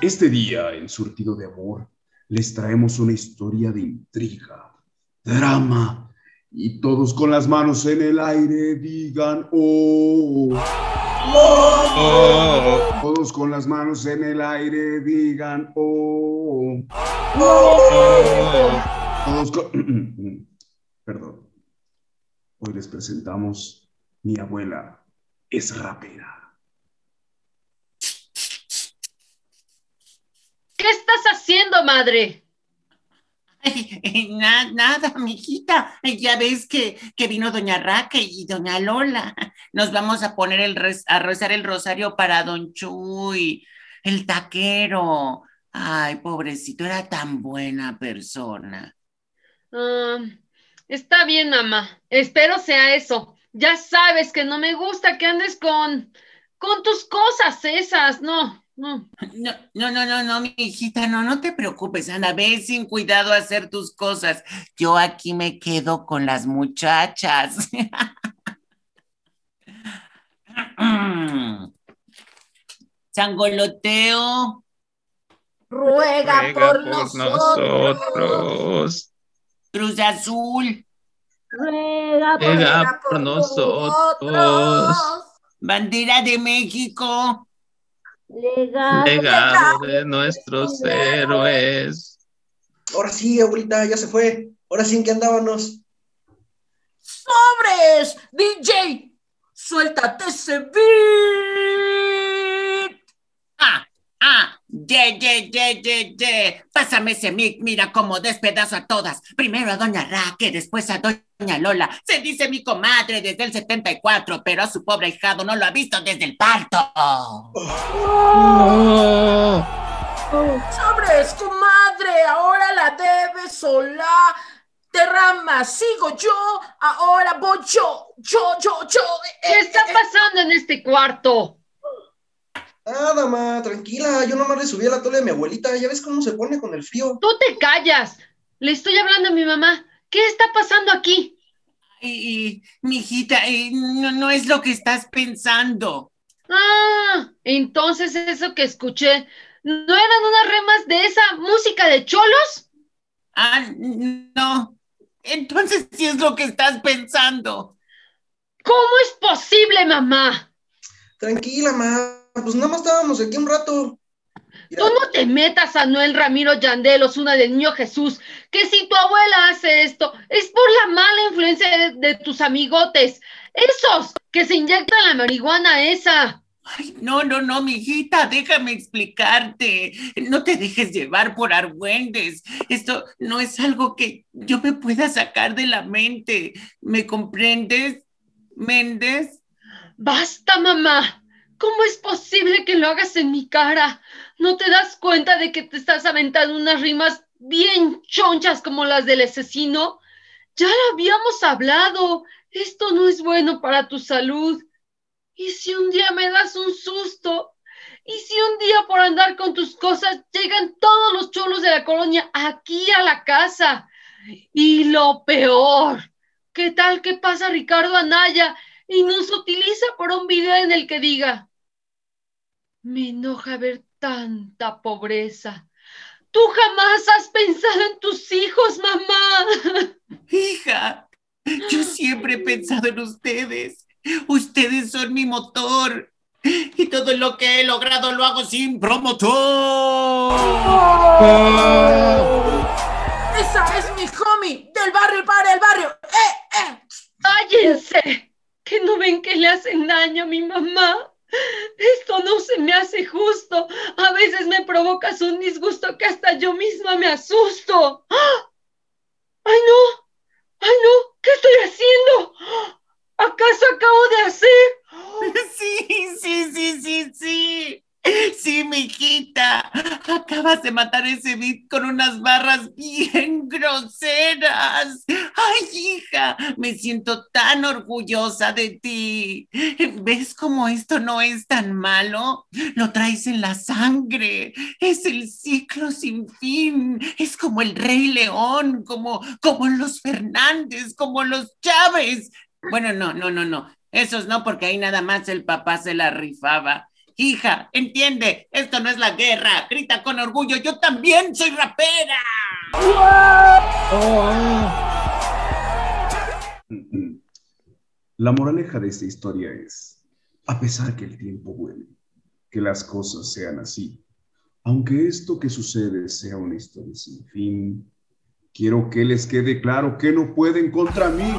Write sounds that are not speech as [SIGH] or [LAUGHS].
Este día, en Surtido de Amor, les traemos una historia de intriga, drama, y todos con las manos en el aire digan ¡Oh! ¡Oh! Todos con las manos en el aire digan ¡Oh! ¡Oh! Todos con... [CLEARS THROAT] Perdón. Hoy les presentamos Mi abuela es rapera. ¿Qué estás haciendo, madre? Ay, na- nada, mijita. Ya ves que, que vino doña Raca y doña Lola. Nos vamos a poner el res- a rezar el rosario para don Chuy, el taquero. Ay, pobrecito, era tan buena persona. Está bien, mamá. Espero sea eso. Ya sabes que no me gusta que andes con, con tus cosas esas, no, no. No, no, no, no, no, mi hijita, no, no te preocupes, anda, ve sin cuidado a hacer tus cosas. Yo aquí me quedo con las muchachas. [LAUGHS] Sangoloteo, Ruega, Ruega por, por nosotros. nosotros. Cruz Azul, Ruega, Ruega por nosotros. Bandera de México, Legado, Legado de nuestros héroes. Ahora sí, abuelita, ya se fue. Ahora sí, ¿en qué andábamos? ¡Sobres! DJ, suéltate ese beat. Ah, ah, ye, ye, ye, ye, ye. Pásame ese mic, mira cómo despedazo a todas. Primero a Doña Raque, después a Doña Lola. Se dice mi comadre desde el 74, pero a su pobre hijado no lo ha visto desde el parto. Oh, Sobres, comadre, ahora la debes sola. Derrama, sigo yo, ahora voy yo, yo, yo, yo. ¿Qué Eh, está eh, pasando en este cuarto? Nada, ma, tranquila. Yo nomás le subí a la tole de mi abuelita. Ya ves cómo se pone con el frío. Tú te callas. Le estoy hablando a mi mamá. ¿Qué está pasando aquí? Y, mi hijita, no, no es lo que estás pensando. Ah, entonces eso que escuché, ¿no eran unas remas de esa música de cholos? Ah, no. Entonces sí es lo que estás pensando. ¿Cómo es posible, mamá? Tranquila, ma. Pues nada más estábamos aquí un rato. Mira, Tú no te metas a Noel Ramiro Yandelos, una de Niño Jesús, que si tu abuela hace esto, es por la mala influencia de, de tus amigotes, esos que se inyectan la marihuana esa. Ay, no, no, no, mi hijita, déjame explicarte. No te dejes llevar por argüendes. Esto no es algo que yo me pueda sacar de la mente. ¿Me comprendes, Méndez? Basta, mamá. ¿Cómo es posible que lo hagas en mi cara? ¿No te das cuenta de que te estás aventando unas rimas bien chonchas como las del asesino? Ya lo habíamos hablado. Esto no es bueno para tu salud. ¿Y si un día me das un susto? ¿Y si un día por andar con tus cosas llegan todos los cholos de la colonia aquí a la casa? Y lo peor, ¿qué tal que pasa Ricardo Anaya y nos utiliza por un video en el que diga, me enoja ver tanta pobreza. Tú jamás has pensado en tus hijos, mamá. [LAUGHS] Hija, yo siempre he pensado en ustedes. Ustedes son mi motor. Y todo lo que he logrado lo hago sin promotor. Esa es mi homie, del barrio para el barrio. ¡Eh, eh! Cállense, que no ven que le hacen daño a mi mamá. Esto no se me hace justo. A veces me provocas un disgusto que hasta yo misma me asusto. ¡Ah! ¡Ay, no! ¡Ay, no! ¿Qué estoy haciendo? ¿Acaso acabo de hacer? [LAUGHS] Sí, sí, sí, sí, sí. Sí, mi hijita. Acabas de matar ese beat con unas barras bien [LAUGHS] groseras. Ay, hija, me siento tan orgullosa de ti. ¿Ves cómo esto no es tan malo? Lo traes en la sangre. Es el ciclo sin fin. Es como el Rey León, como, como los Fernández, como los Chávez. Bueno, no, no, no, no. Esos no, porque ahí nada más el papá se la rifaba. Hija, entiende, esto no es la guerra. Grita con orgullo, yo también soy rapera. La moraleja de esta historia es, a pesar que el tiempo vuele, que las cosas sean así, aunque esto que sucede sea una historia sin fin, quiero que les quede claro que no pueden contra mí.